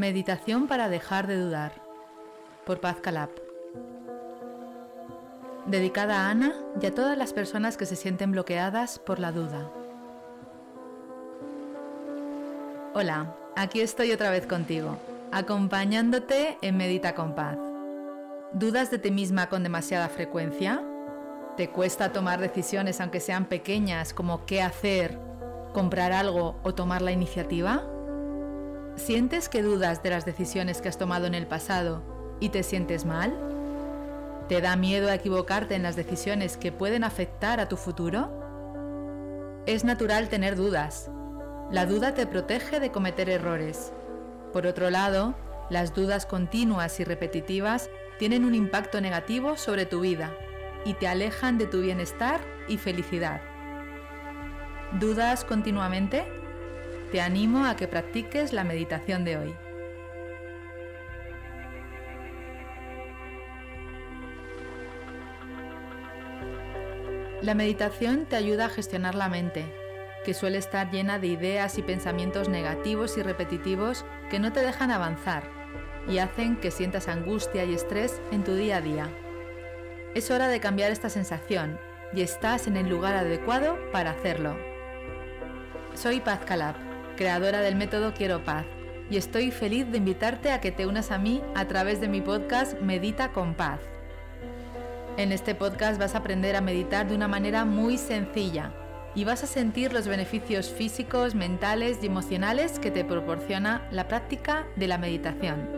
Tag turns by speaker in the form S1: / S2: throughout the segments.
S1: Meditación para dejar de dudar. Por Paz Calab. Dedicada a Ana y a todas las personas que se sienten bloqueadas por la duda. Hola, aquí estoy otra vez contigo, acompañándote en Medita con Paz. ¿Dudas de ti misma con demasiada frecuencia? ¿Te cuesta tomar decisiones aunque sean pequeñas como qué hacer, comprar algo o tomar la iniciativa? ¿Sientes que dudas de las decisiones que has tomado en el pasado y te sientes mal? ¿Te da miedo a equivocarte en las decisiones que pueden afectar a tu futuro? Es natural tener dudas. La duda te protege de cometer errores. Por otro lado, las dudas continuas y repetitivas tienen un impacto negativo sobre tu vida y te alejan de tu bienestar y felicidad. ¿Dudas continuamente? Te animo a que practiques la meditación de hoy. La meditación te ayuda a gestionar la mente, que suele estar llena de ideas y pensamientos negativos y repetitivos que no te dejan avanzar y hacen que sientas angustia y estrés en tu día a día. Es hora de cambiar esta sensación y estás en el lugar adecuado para hacerlo. Soy Paz Calab, creadora del método Quiero Paz, y estoy feliz de invitarte a que te unas a mí a través de mi podcast Medita con Paz. En este podcast vas a aprender a meditar de una manera muy sencilla y vas a sentir los beneficios físicos, mentales y emocionales que te proporciona la práctica de la meditación.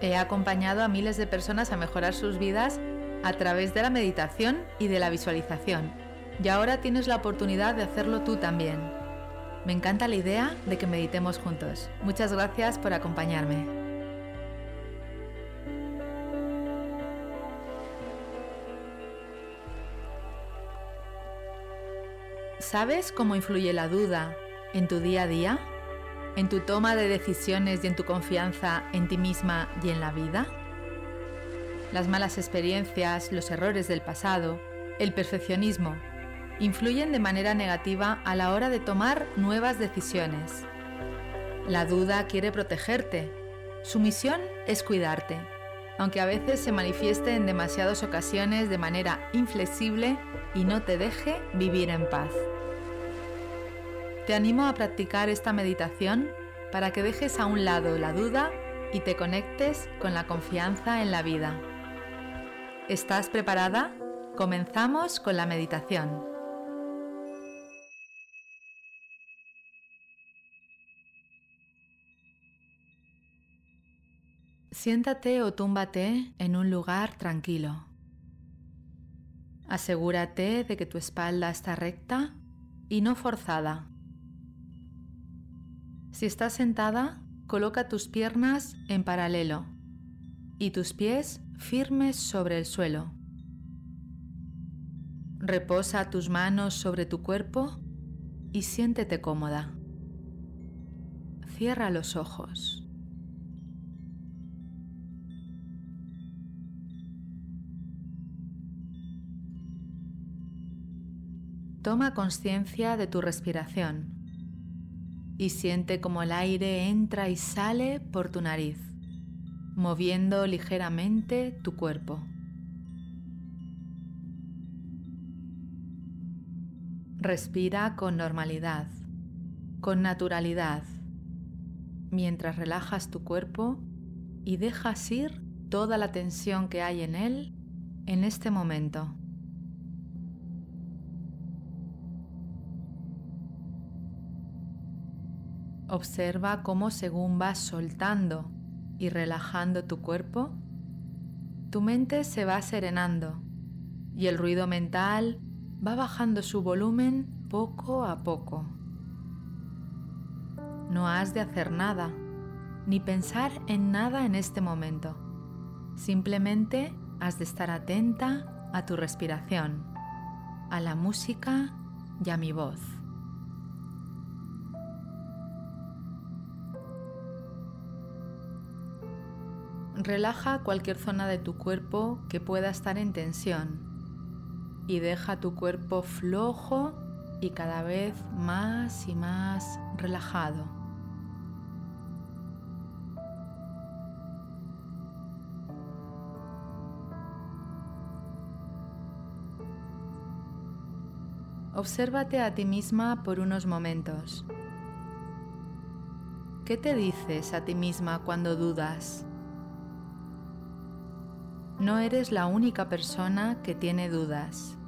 S1: He acompañado a miles de personas a mejorar sus vidas a través de la meditación y de la visualización, y ahora tienes la oportunidad de hacerlo tú también. Me encanta la idea de que meditemos juntos. Muchas gracias por acompañarme. ¿Sabes cómo influye la duda en tu día a día? ¿En tu toma de decisiones y en tu confianza en ti misma y en la vida? Las malas experiencias, los errores del pasado, el perfeccionismo, influyen de manera negativa a la hora de tomar nuevas decisiones. La duda quiere protegerte. Su misión es cuidarte, aunque a veces se manifieste en demasiadas ocasiones de manera inflexible y no te deje vivir en paz. Te animo a practicar esta meditación para que dejes a un lado la duda y te conectes con la confianza en la vida. ¿Estás preparada? Comenzamos con la meditación. Siéntate o túmbate en un lugar tranquilo. Asegúrate de que tu espalda está recta y no forzada. Si estás sentada, coloca tus piernas en paralelo y tus pies firmes sobre el suelo. Reposa tus manos sobre tu cuerpo y siéntete cómoda. Cierra los ojos. Toma conciencia de tu respiración y siente como el aire entra y sale por tu nariz, moviendo ligeramente tu cuerpo. Respira con normalidad, con naturalidad, mientras relajas tu cuerpo y dejas ir toda la tensión que hay en él en este momento. Observa cómo según vas soltando y relajando tu cuerpo, tu mente se va serenando y el ruido mental va bajando su volumen poco a poco. No has de hacer nada, ni pensar en nada en este momento. Simplemente has de estar atenta a tu respiración, a la música y a mi voz. Relaja cualquier zona de tu cuerpo que pueda estar en tensión y deja tu cuerpo flojo y cada vez más y más relajado. Obsérvate a ti misma por unos momentos. ¿Qué te dices a ti misma cuando dudas? No eres la única persona que tiene dudas.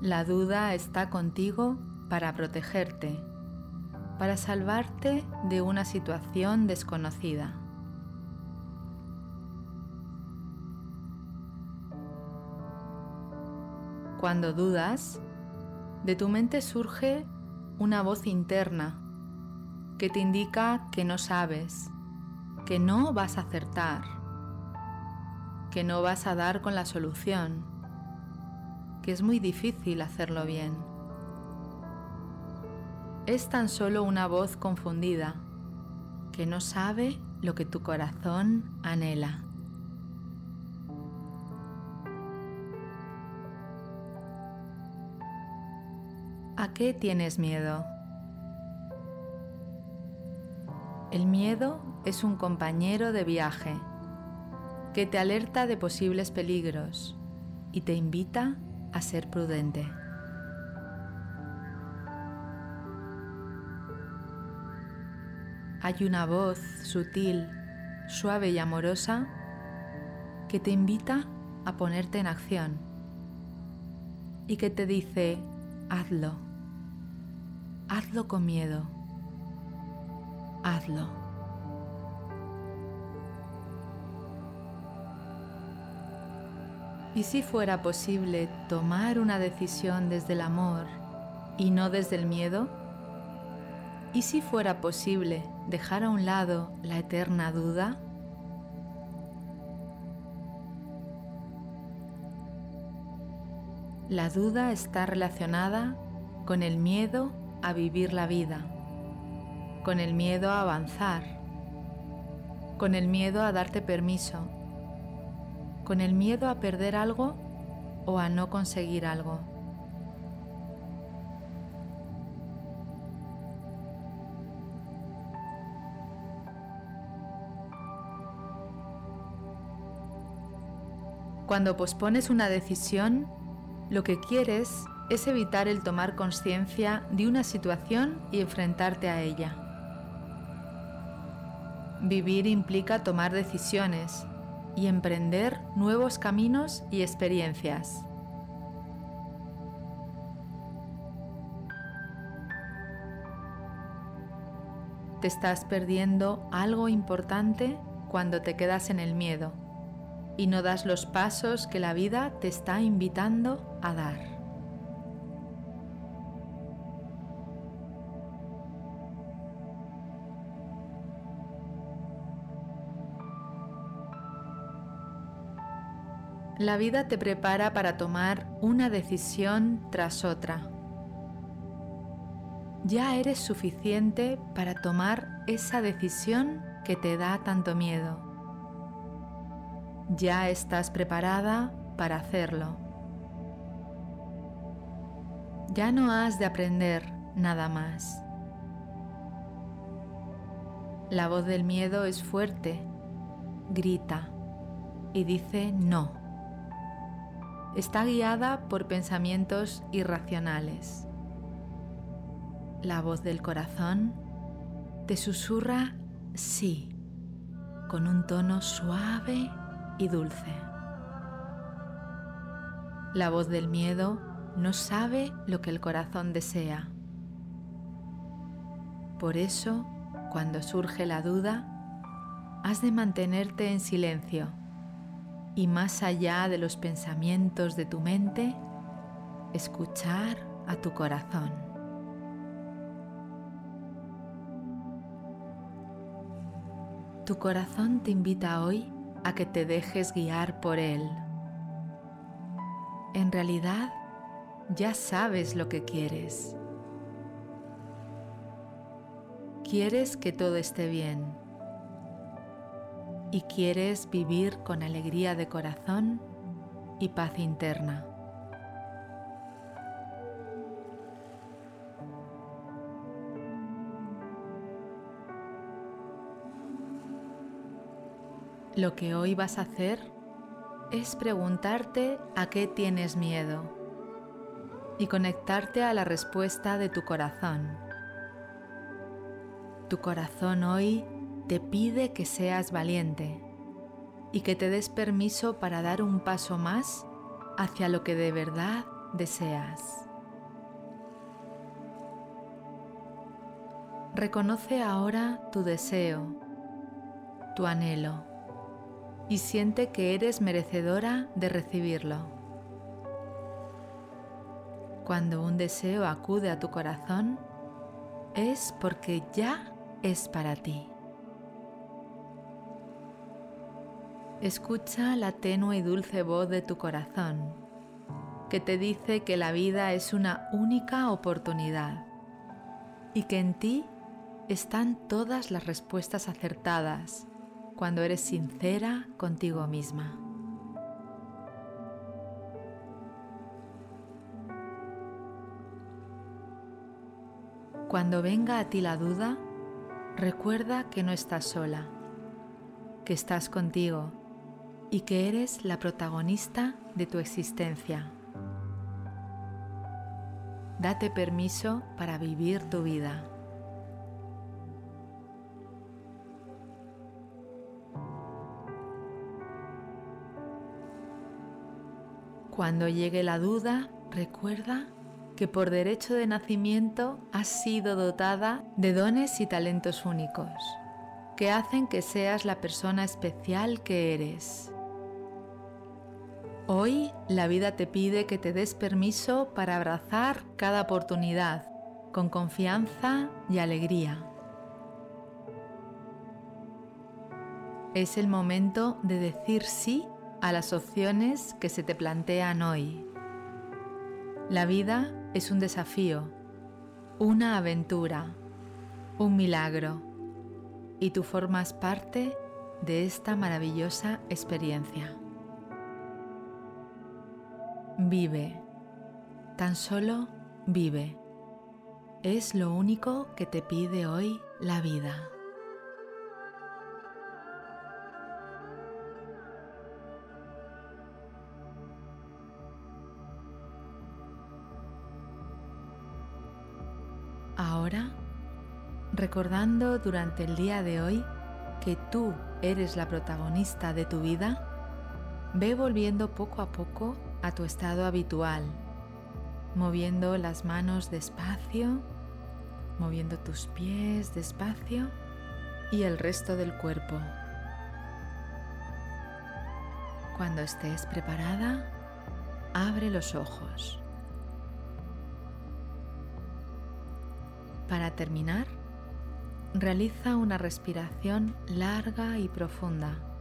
S1: La duda está contigo para protegerte, para salvarte de una situación desconocida. Cuando dudas, de tu mente surge una voz interna que te indica que no sabes, que no vas a acertar, que no vas a dar con la solución, que es muy difícil hacerlo bien. Es tan solo una voz confundida que no sabe lo que tu corazón anhela. ¿A qué tienes miedo? El miedo es un compañero de viaje que te alerta de posibles peligros y te invita a ser prudente. Hay una voz sutil, suave y amorosa que te invita a ponerte en acción y que te dice, hazlo. Hazlo con miedo. Hazlo. ¿Y si fuera posible tomar una decisión desde el amor y no desde el miedo? ¿Y si fuera posible dejar a un lado la eterna duda? La duda está relacionada con el miedo a vivir la vida, con el miedo a avanzar, con el miedo a darte permiso, con el miedo a perder algo o a no conseguir algo. Cuando pospones una decisión, lo que quieres es evitar el tomar conciencia de una situación y enfrentarte a ella. Vivir implica tomar decisiones y emprender nuevos caminos y experiencias. Te estás perdiendo algo importante cuando te quedas en el miedo y no das los pasos que la vida te está invitando a dar. La vida te prepara para tomar una decisión tras otra. Ya eres suficiente para tomar esa decisión que te da tanto miedo. Ya estás preparada para hacerlo. Ya no has de aprender nada más. La voz del miedo es fuerte, grita y dice no está guiada por pensamientos irracionales. La voz del corazón te susurra sí, con un tono suave y dulce. La voz del miedo no sabe lo que el corazón desea. Por eso, cuando surge la duda, has de mantenerte en silencio y más allá de los pensamientos de tu mente, escuchar a tu corazón. Tu corazón te invita hoy a que te dejes guiar por él. En realidad, ya sabes lo que quieres. Quieres que todo esté bien y quieres vivir con alegría de corazón y paz interna. Lo que hoy vas a hacer es preguntarte a qué tienes miedo y conectarte a la respuesta de tu corazón. Tu corazón hoy te pide que seas valiente y que te des permiso para dar un paso más hacia lo que de verdad deseas. Reconoce ahora tu deseo, tu anhelo y siente que eres merecedora de recibirlo. Cuando un deseo acude a tu corazón, es porque ya es para ti. Escucha la tenue y dulce voz de tu corazón, que te dice que la vida es una única oportunidad y que en ti están todas las respuestas acertadas cuando eres sincera contigo misma. Cuando venga a ti la duda, recuerda que no estás sola, que estás contigo y que eres la protagonista de tu existencia. Date permiso para vivir tu vida. Cuando llegue la duda, recuerda que por derecho de nacimiento has sido dotada de dones y talentos únicos, que hacen que seas la persona especial que eres. Hoy la vida te pide que te des permiso para abrazar cada oportunidad con confianza y alegría. Es el momento de decir sí a las opciones que se te plantean hoy. La vida es un desafío, una aventura, un milagro, y tú formas parte de esta maravillosa experiencia. Vive, tan solo vive. Es lo único que te pide hoy la vida. Ahora, recordando durante el día de hoy que tú eres la protagonista de tu vida, ve volviendo poco a poco a tu estado habitual, moviendo las manos despacio, moviendo tus pies despacio y el resto del cuerpo. Cuando estés preparada, abre los ojos. Para terminar, realiza una respiración larga y profunda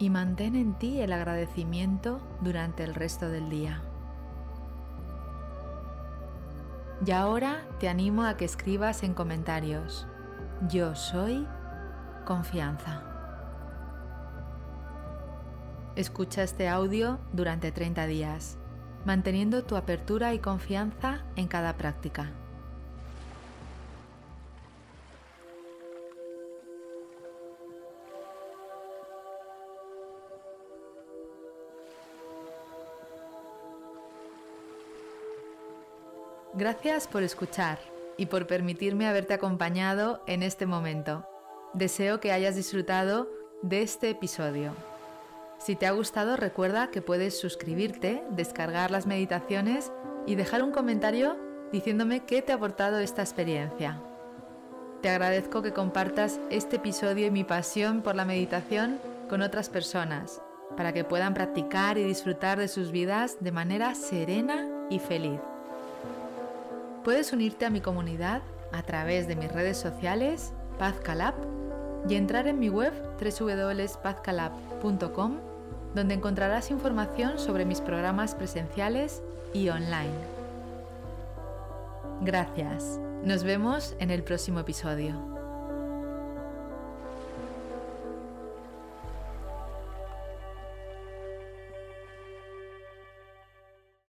S1: y mantén en ti el agradecimiento durante el resto del día. Y ahora te animo a que escribas en comentarios, yo soy confianza. Escucha este audio durante 30 días, manteniendo tu apertura y confianza en cada práctica. Gracias por escuchar y por permitirme haberte acompañado en este momento. Deseo que hayas disfrutado de este episodio. Si te ha gustado, recuerda que puedes suscribirte, descargar las meditaciones y dejar un comentario diciéndome qué te ha aportado esta experiencia. Te agradezco que compartas este episodio y mi pasión por la meditación con otras personas, para que puedan practicar y disfrutar de sus vidas de manera serena y feliz. Puedes unirte a mi comunidad a través de mis redes sociales, PazCalab, y entrar en mi web www.pazcalab.com, donde encontrarás información sobre mis programas presenciales y online. Gracias. Nos vemos en el próximo episodio.